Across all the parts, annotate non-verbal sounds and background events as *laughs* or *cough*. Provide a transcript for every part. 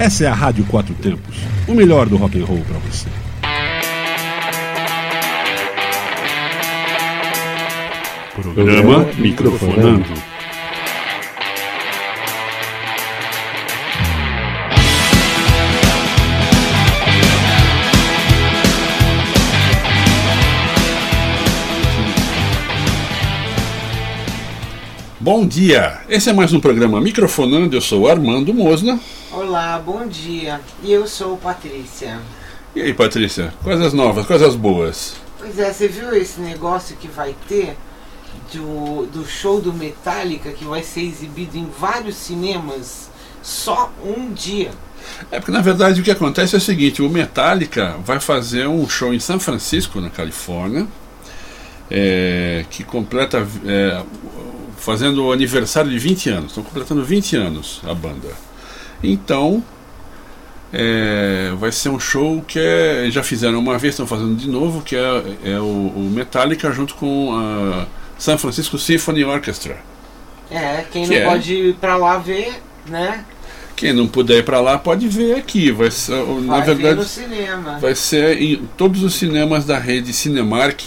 Essa é a Rádio Quatro Tempos, o melhor do rock and roll para você. Programa Microfonando. Bom dia! Esse é mais um programa Microfonando. Eu sou Armando Mosna. Olá, bom dia. E eu sou Patrícia. E aí, Patrícia? Coisas novas, coisas boas. Pois é, você viu esse negócio que vai ter do, do show do Metallica que vai ser exibido em vários cinemas só um dia? É porque na verdade o que acontece é o seguinte: o Metallica vai fazer um show em São Francisco, na Califórnia, é, que completa. É, fazendo o aniversário de 20 anos. Estão completando 20 anos a banda. Então, é, vai ser um show que é, já fizeram uma vez, estão fazendo de novo, que é, é o, o, Metallica junto com a San Francisco Symphony Orchestra. É, quem que não é pode ir para lá ver, né? Quem não puder ir para lá pode ver aqui. Vai ser, vai na verdade, no cinema. vai ser em todos os cinemas da rede Cinemark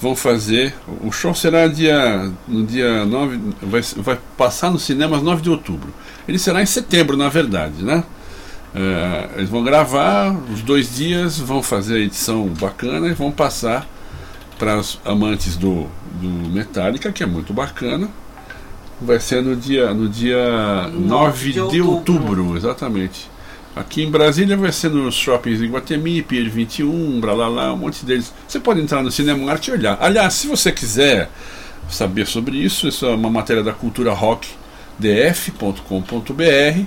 vão fazer. O show será dia, no dia 9, vai, vai passar nos cinemas 9 de outubro. Ele será em setembro, na verdade, né? É, eles vão gravar os dois dias, vão fazer a edição bacana e vão passar para os amantes do, do Metallica, que é muito bacana. Vai ser no dia, no dia 9, 9 de, outubro. outubro, exatamente. Aqui em Brasília vai ser nos shoppings Iguatemi, Pier 21, Bralalá, um monte deles. Você pode entrar no Cinema Arte e olhar. Aliás, se você quiser saber sobre isso, isso é uma matéria da Cultura Rock df.com.br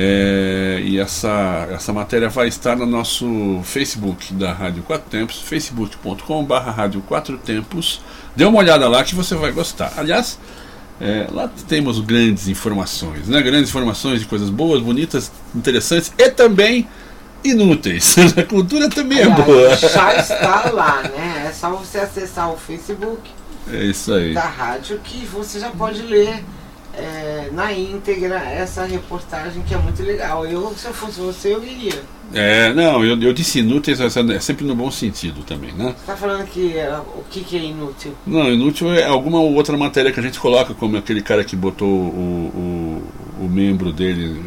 é, e essa, essa matéria vai estar no nosso Facebook da Rádio Quatro Tempos, facebook.com.br Rádio Quatro Tempos. Dê uma olhada lá que você vai gostar. Aliás, é, lá temos grandes informações, né? grandes informações de coisas boas, bonitas, interessantes e também inúteis. *laughs* A cultura também é boa. Já está lá, né? É só você acessar o Facebook é isso aí. da rádio que você já pode ler é, na íntegra essa reportagem que é muito legal. Eu, se eu fosse você, eu iria. É, não, eu, eu disse inúteis, é sempre no bom sentido também, né? Você tá falando que é, o que, que é inútil? Não, inútil é alguma outra matéria que a gente coloca, como aquele cara que botou o, o, o membro dele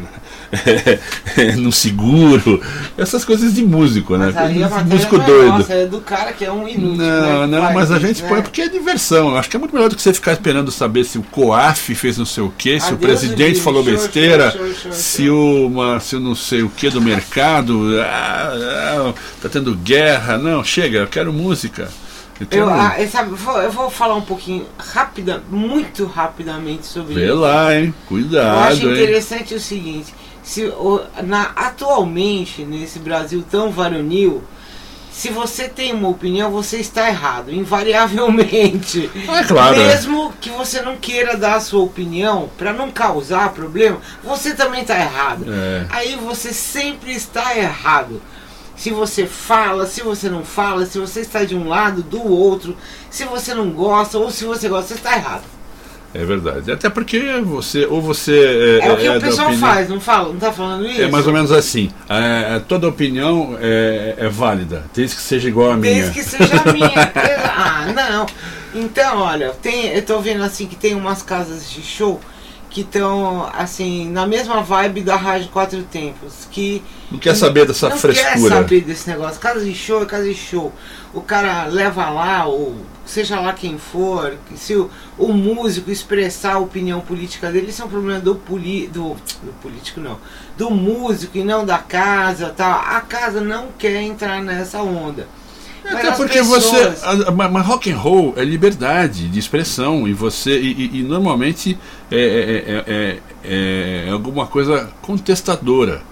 *laughs* no seguro, essas coisas de músico, né? Aí a músico é doido. Nossa, é do cara que é um inútil. Não, né? não, mas a gente né? põe porque é diversão. Eu acho que é muito melhor do que você ficar esperando saber se o COAF fez não sei o que, se o presidente falou show, besteira, show, show, se uma, se não sei o que do mercado, ah, ah, tá tendo guerra. Não, chega, eu quero música. Eu, ah, sabe, eu vou falar um pouquinho rápida, muito rapidamente sobre Vê isso. lá, hein? Cuidado. Eu acho hein? interessante o seguinte, se na, atualmente nesse Brasil tão varonil, se você tem uma opinião, você está errado, invariavelmente. É claro. Mesmo que você não queira dar a sua opinião, para não causar problema, você também está errado. É. Aí você sempre está errado. Se você fala, se você não fala, se você está de um lado, do outro, se você não gosta ou se você gosta, você está errado. É verdade. Até porque você, ou você. É, o que é o pessoal opinião- faz, não fala? Não tá falando isso? É mais ou menos assim. É, toda opinião é, é válida, desde que seja igual a minha. Desde que seja a minha. *laughs* ah, não. Então, olha, tem, eu tô vendo assim que tem umas casas de show que estão assim na mesma vibe da Rádio Quatro Tempos, que Não quer saber dessa não frescura. quer saber desse negócio. Casa de show é casa de show. O cara leva lá, ou seja lá quem for, se o, o músico expressar a opinião política dele, isso é um problema do, poli, do, do político, não. Do músico e não da casa tal. A casa não quer entrar nessa onda. Mas Até porque pessoas- você. a- a- Mas rock and roll é liberdade de expressão e você. E, e- e normalmente é, é- é- é- é alguma coisa contestadora.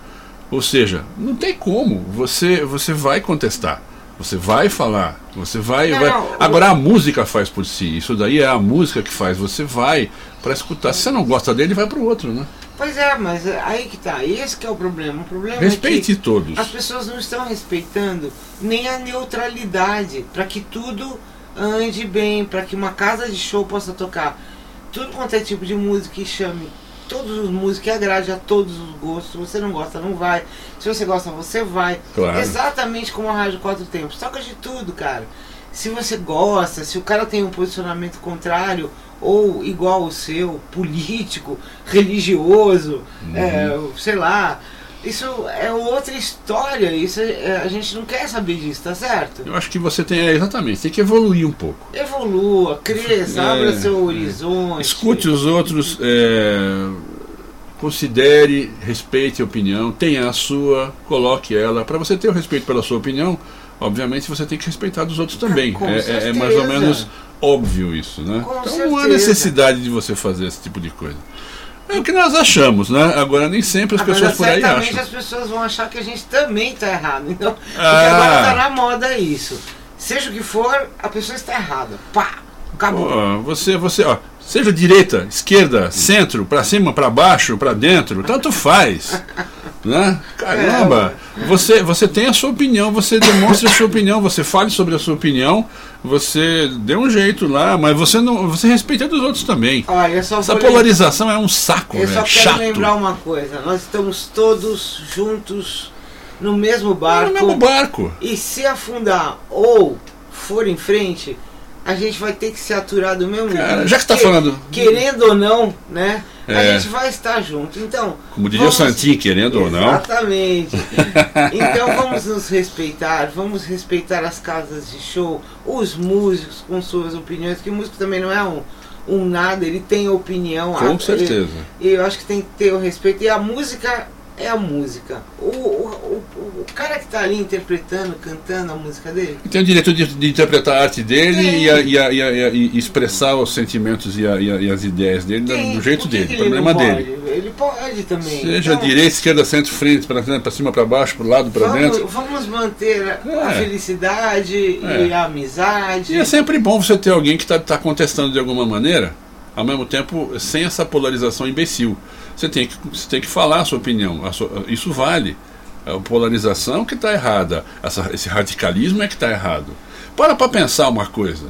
Ou seja, não tem como. Você, você vai contestar. Você vai falar, você vai, vai- o- Agora a música faz por si. Isso daí é a música que faz. Você vai para escutar. Se você não gosta dele, vai pro outro, né? Pois é, mas aí que tá. Esse que é o problema. O problema Respeite é que todos. as pessoas não estão respeitando nem a neutralidade para que tudo ande bem, para que uma casa de show possa tocar tudo quanto é tipo de música e chame todos os músicos, que agrade a todos os gostos. Se você não gosta, não vai. Se você gosta, você vai. Claro. Exatamente como a Rádio Quatro Tempos. Toca de tudo, cara. Se você gosta, se o cara tem um posicionamento contrário ou igual ao seu, político, religioso, é, sei lá. Isso é outra história. Isso é- a gente não quer saber disso, tá certo? Eu acho que você tem, é, exatamente, tem que evoluir um pouco. Evolua, cresça, É, abra seu é. horizonte. Escute os outros, é, considere, respeite a opinião, tenha a sua, coloque ela. Para você ter o respeito pela sua opinião, obviamente você tem que respeitar dos outros também. Com É, é- é mais ou certeza. menos óbvio isso, né? Com então não há certeza. necessidade de você fazer esse tipo de coisa. É o que nós achamos, né? Agora nem sempre as Agora, pessoas por aí certamente acham. as pessoas vão achar que a gente também tá errado. Então, porque Ah. agora tá na moda isso. Seja o que for, a pessoa está errada. Pá! Acabou. Pô, você, você, ó, seja direita, esquerda, centro, para cima, para baixo, para dentro, tanto faz. Né? Caramba, você, você tem a sua opinião, você demonstra a sua opinião, você fale sobre a sua opinião, você dê um jeito lá, mas você não, você respeita dos outros também. Olha, só Essa polarização é um saco, Eu só velho, quero chato. lembrar uma coisa. Nós estamos todos juntos no mesmo É barco. no mesmo barco. E se afundar ou for em frente, a gente vai ter que se aturar do mesmo Cara, jeito. já que tá Que- falando- Querendo ou não, né? A É. gente vai estar junto. Então. Como diria o Santinho, querendo ou não. Exatamente. *laughs* Então vamos nos respeitar, vamos respeitar as casas de show, os músicos com suas opiniões, que o músico também não é um, um nada, ele tem opinião. Com Ah, certeza. E eu acho que tem que ter o respeito. E a música é a música. O, o, o, cara que tá ali interpretando, cantando a música dele, Tem o direito de, de interpretar a arte dele e, a- e a- e a- e expressar os sentimentos e, e as ideias dele tem, do jeito dele, problema não dele. Ele pode também. Seja Então, direita, esquerda, centro, frente, para cima, para baixo, para lado, para dentro. vamos manter a, a É. felicidade É. e a amizade. E é sempre bom você ter alguém que está contestando de alguma maneira, ao mesmo tempo sem essa polarização imbecil. Você tem que, você tem que falar a sua opinião, sua- isso vale. A polarização que está errada, essa- esse radicalismo é que está errado. Para para pensar uma coisa.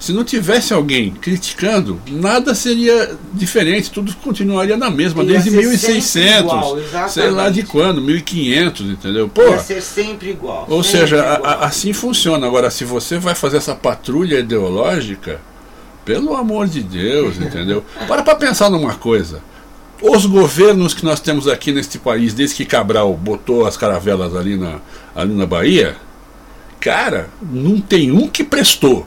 Se não tivesse alguém criticando, nada seria diferente, tudo continuaria na mesma, Ia desde ser 1600, sempre igual, sei lá de quando, 1500, entendeu? Pô, Vai ser sempre igual. ou sempre seja, a- igual. a- assim funciona. Agora, se você vai fazer essa patrulha ideológica, pelo amor de Deus, entendeu? Para para pensar numa coisa. Os governos que nós temos aqui neste país, desde que Cabral botou as caravelas ali na, ali na Bahia, cara, não tem um que prestou.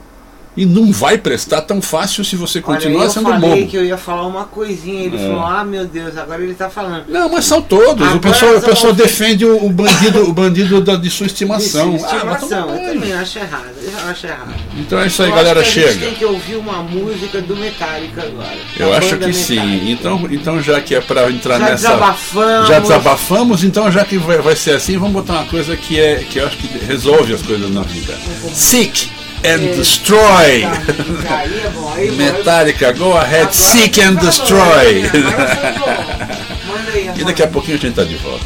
E não vai prestar tão fácil se você Olha, continuar eu sendo falei bobo. que eu ia falar uma coisinha, ele É. falou, ah meu Deus, agora ele tá falando. Não, mas são todos. Agora o pessoal, o pessoal defende o, bandido, o bandido da, de sua estimação. Isso, Ah, mas estimação, tudo eu também acho errado, eu acho errado. Então é isso aí, Eu galera. acho que A gente Chega. tem que ouvir uma música do Metallica agora. Eu acho que sim. Metallica. Então, então já que é para entrar já nessa. desabafamos. Já desabafamos, então já que vai, vai ser assim, vamos botar uma coisa que é que eu acho que resolve as coisas na vida. Seek and destroy. Aí é bom, aí bom. Metallica, go ahead, seek and destroy. aí, *laughs* E daqui a pouquinho a gente tá de volta.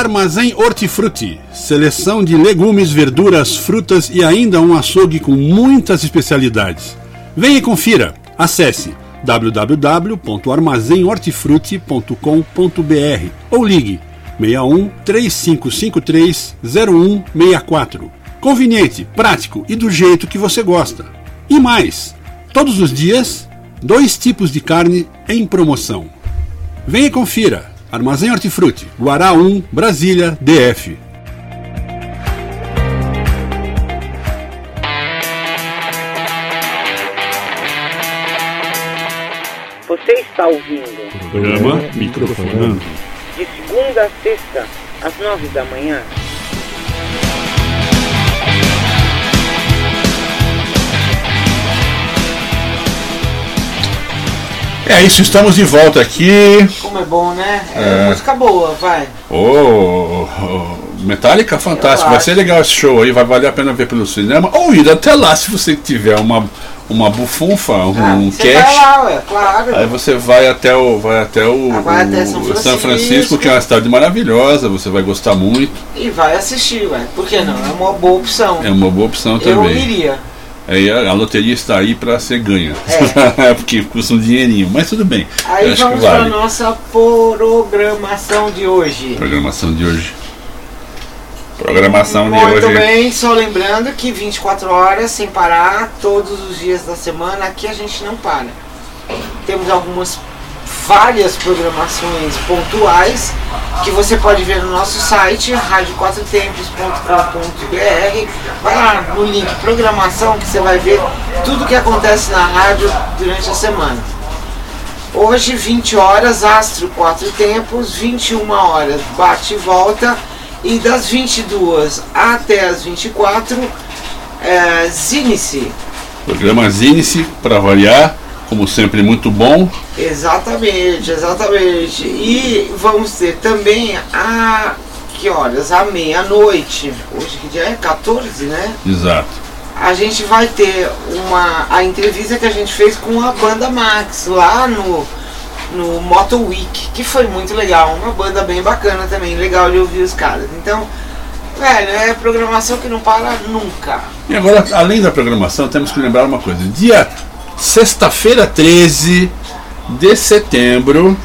Armazém Hortifruti, seleção de legumes, verduras, frutas e ainda um açougue com muitas especialidades. Venha e confira. Acesse www.armazenhortifruti.com.br ou ligue 61 3553 0164. Conveniente, prático e do jeito que você gosta. E mais, todos os dias, dois tipos de carne em promoção. Venha e confira. Armazém Hortifruti, Guará 1, Brasília, DF. Você está ouvindo Programa Microfonando. de segunda a sexta, às nove da manhã. É isso, estamos de volta aqui. Como é bom, né? É. É, música boa, vai. Ô, ô, Metallica, fantástico. Eu Vai ser legal esse show aí, vai valer a pena ver pelo cinema. Ou ir até lá se você tiver uma, uma bufunfa, um, Ah, um cash. vai lá, ué, claro. Aí você vai até o, vai até o, Ah, vai até São São Francisco, Francisco. que é uma cidade maravilhosa, você vai gostar muito. E vai assistir, ué. Por que não? É uma boa opção. É uma boa opção Eu também. iria. Aí a, a loteria está aí para ser ganha. É. *laughs* Porque custa um dinheirinho, mas tudo bem. Aí vamos vale. para a nossa programação de hoje. Programação de hoje. Programação de Muito hoje. bem, só lembrando que 24 horas sem parar, todos os dias da semana, aqui a gente não para. Temos algumas várias programações pontuais que você pode ver no nosso site radioquatrotempos.com.br. Vai lá no link programação que você vai ver tudo que acontece na rádio durante a semana. Hoje, 20 horas, Astro Quatro Tempos, 21 horas, bate e volta. E das 22 até as 24, é, Zinice. Programa Zinice, para variar, como sempre, muito bom. Exatamente, exatamente. E vamos ter também a. Que horas? À meia-noite. Hoje que dia é? 14, né? Exato. A gente vai ter uma. A entrevista que a gente fez com a banda Max lá no. No Moto Week, que foi muito legal, uma banda bem bacana também, legal de ouvir os caras. Então, velho, é programação que não para nunca. E agora, além da programação, temos que lembrar uma coisa. Dia sexta-feira 13 de setembro.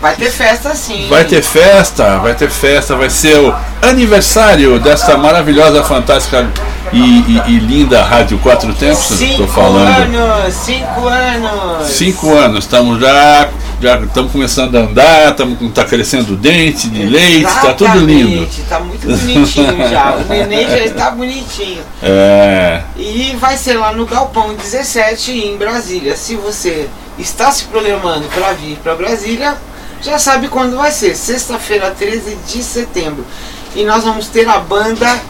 Vai ter festa sim. Vai ter festa, vai ter festa, vai ser o aniversário dessa maravilhosa, fantástica e, e, e linda Rádio Quatro Tempos. Cinco falando. anos, cinco anos. Cinco anos, estamos já já estamos começando a andar, estamos tá crescendo dente de leite, está tudo lindo. Está muito bonitinho já. O *laughs* neném já está bonitinho. É. E vai ser lá no Galpão 17 em Brasília. Se você está se programando para vir para Brasília, já sabe quando vai ser. Sexta-feira, 13 de setembro. E nós vamos ter a banda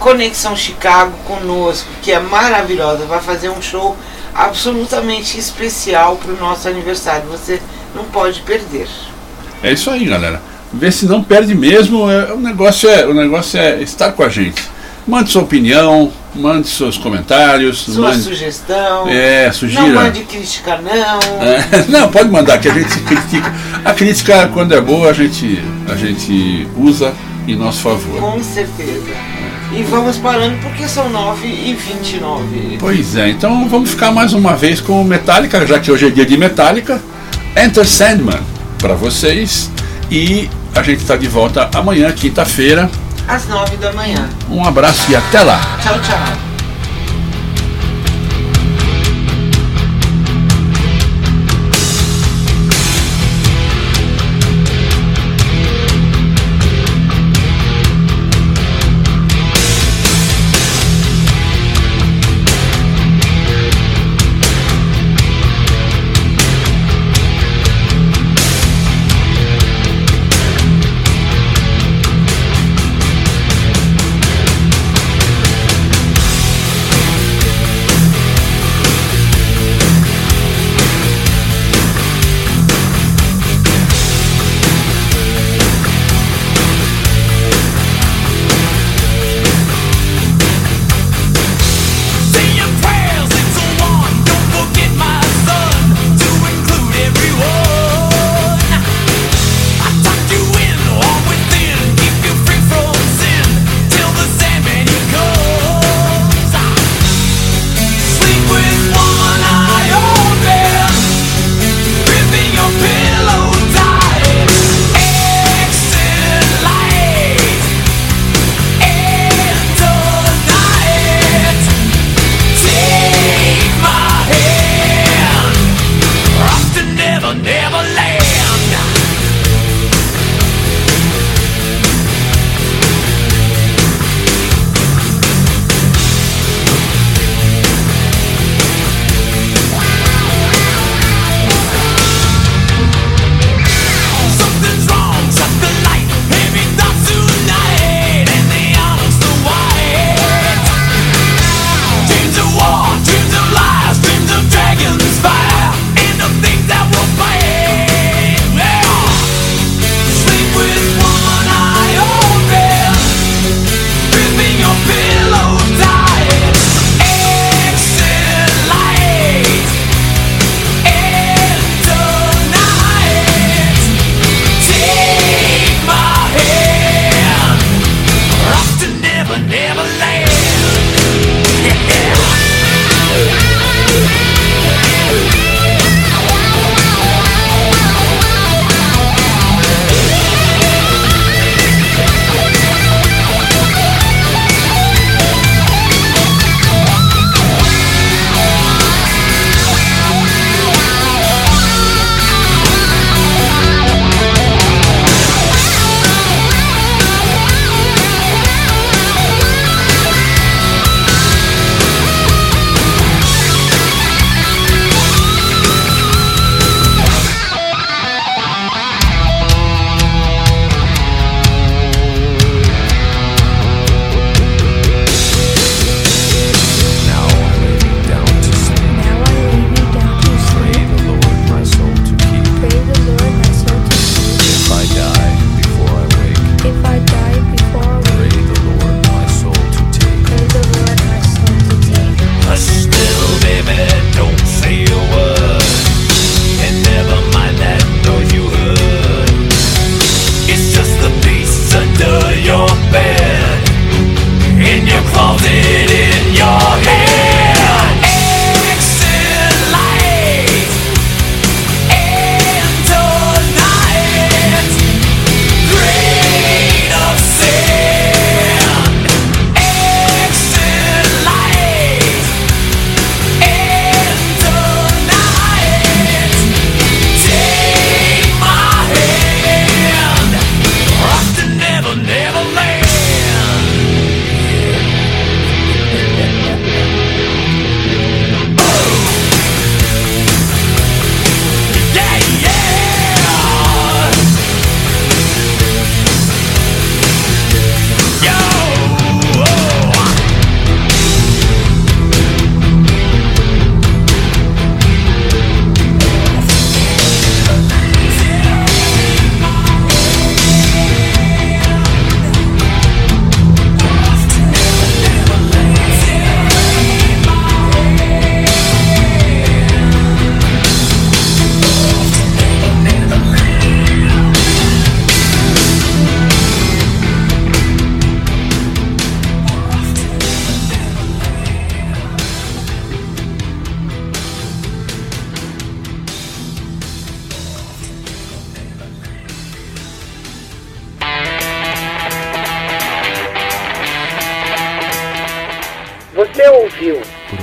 Conexão Chicago conosco, que é maravilhosa. Vai fazer um show absolutamente especial para o nosso aniversário. Você não pode perder. É isso aí, galera. Vê se não perde mesmo. É, o, negócio é, o negócio é estar com a gente. Mande sua opinião, mande seus comentários. Sua mande... sugestão. É, sugira. Não mande crítica, não. É, *laughs* não, pode mandar, que a gente critica. A crítica, quando é boa, a gente, a gente usa em nosso favor. Com certeza. E vamos parando porque são 9 e 29 Pois é, então vamos ficar mais uma vez com Metallica, já que hoje é dia de Metallica. Enter Sandman para vocês. E a gente está de volta amanhã, quinta-feira. Às 9 da manhã. Um abraço e até lá. Tchau, tchau.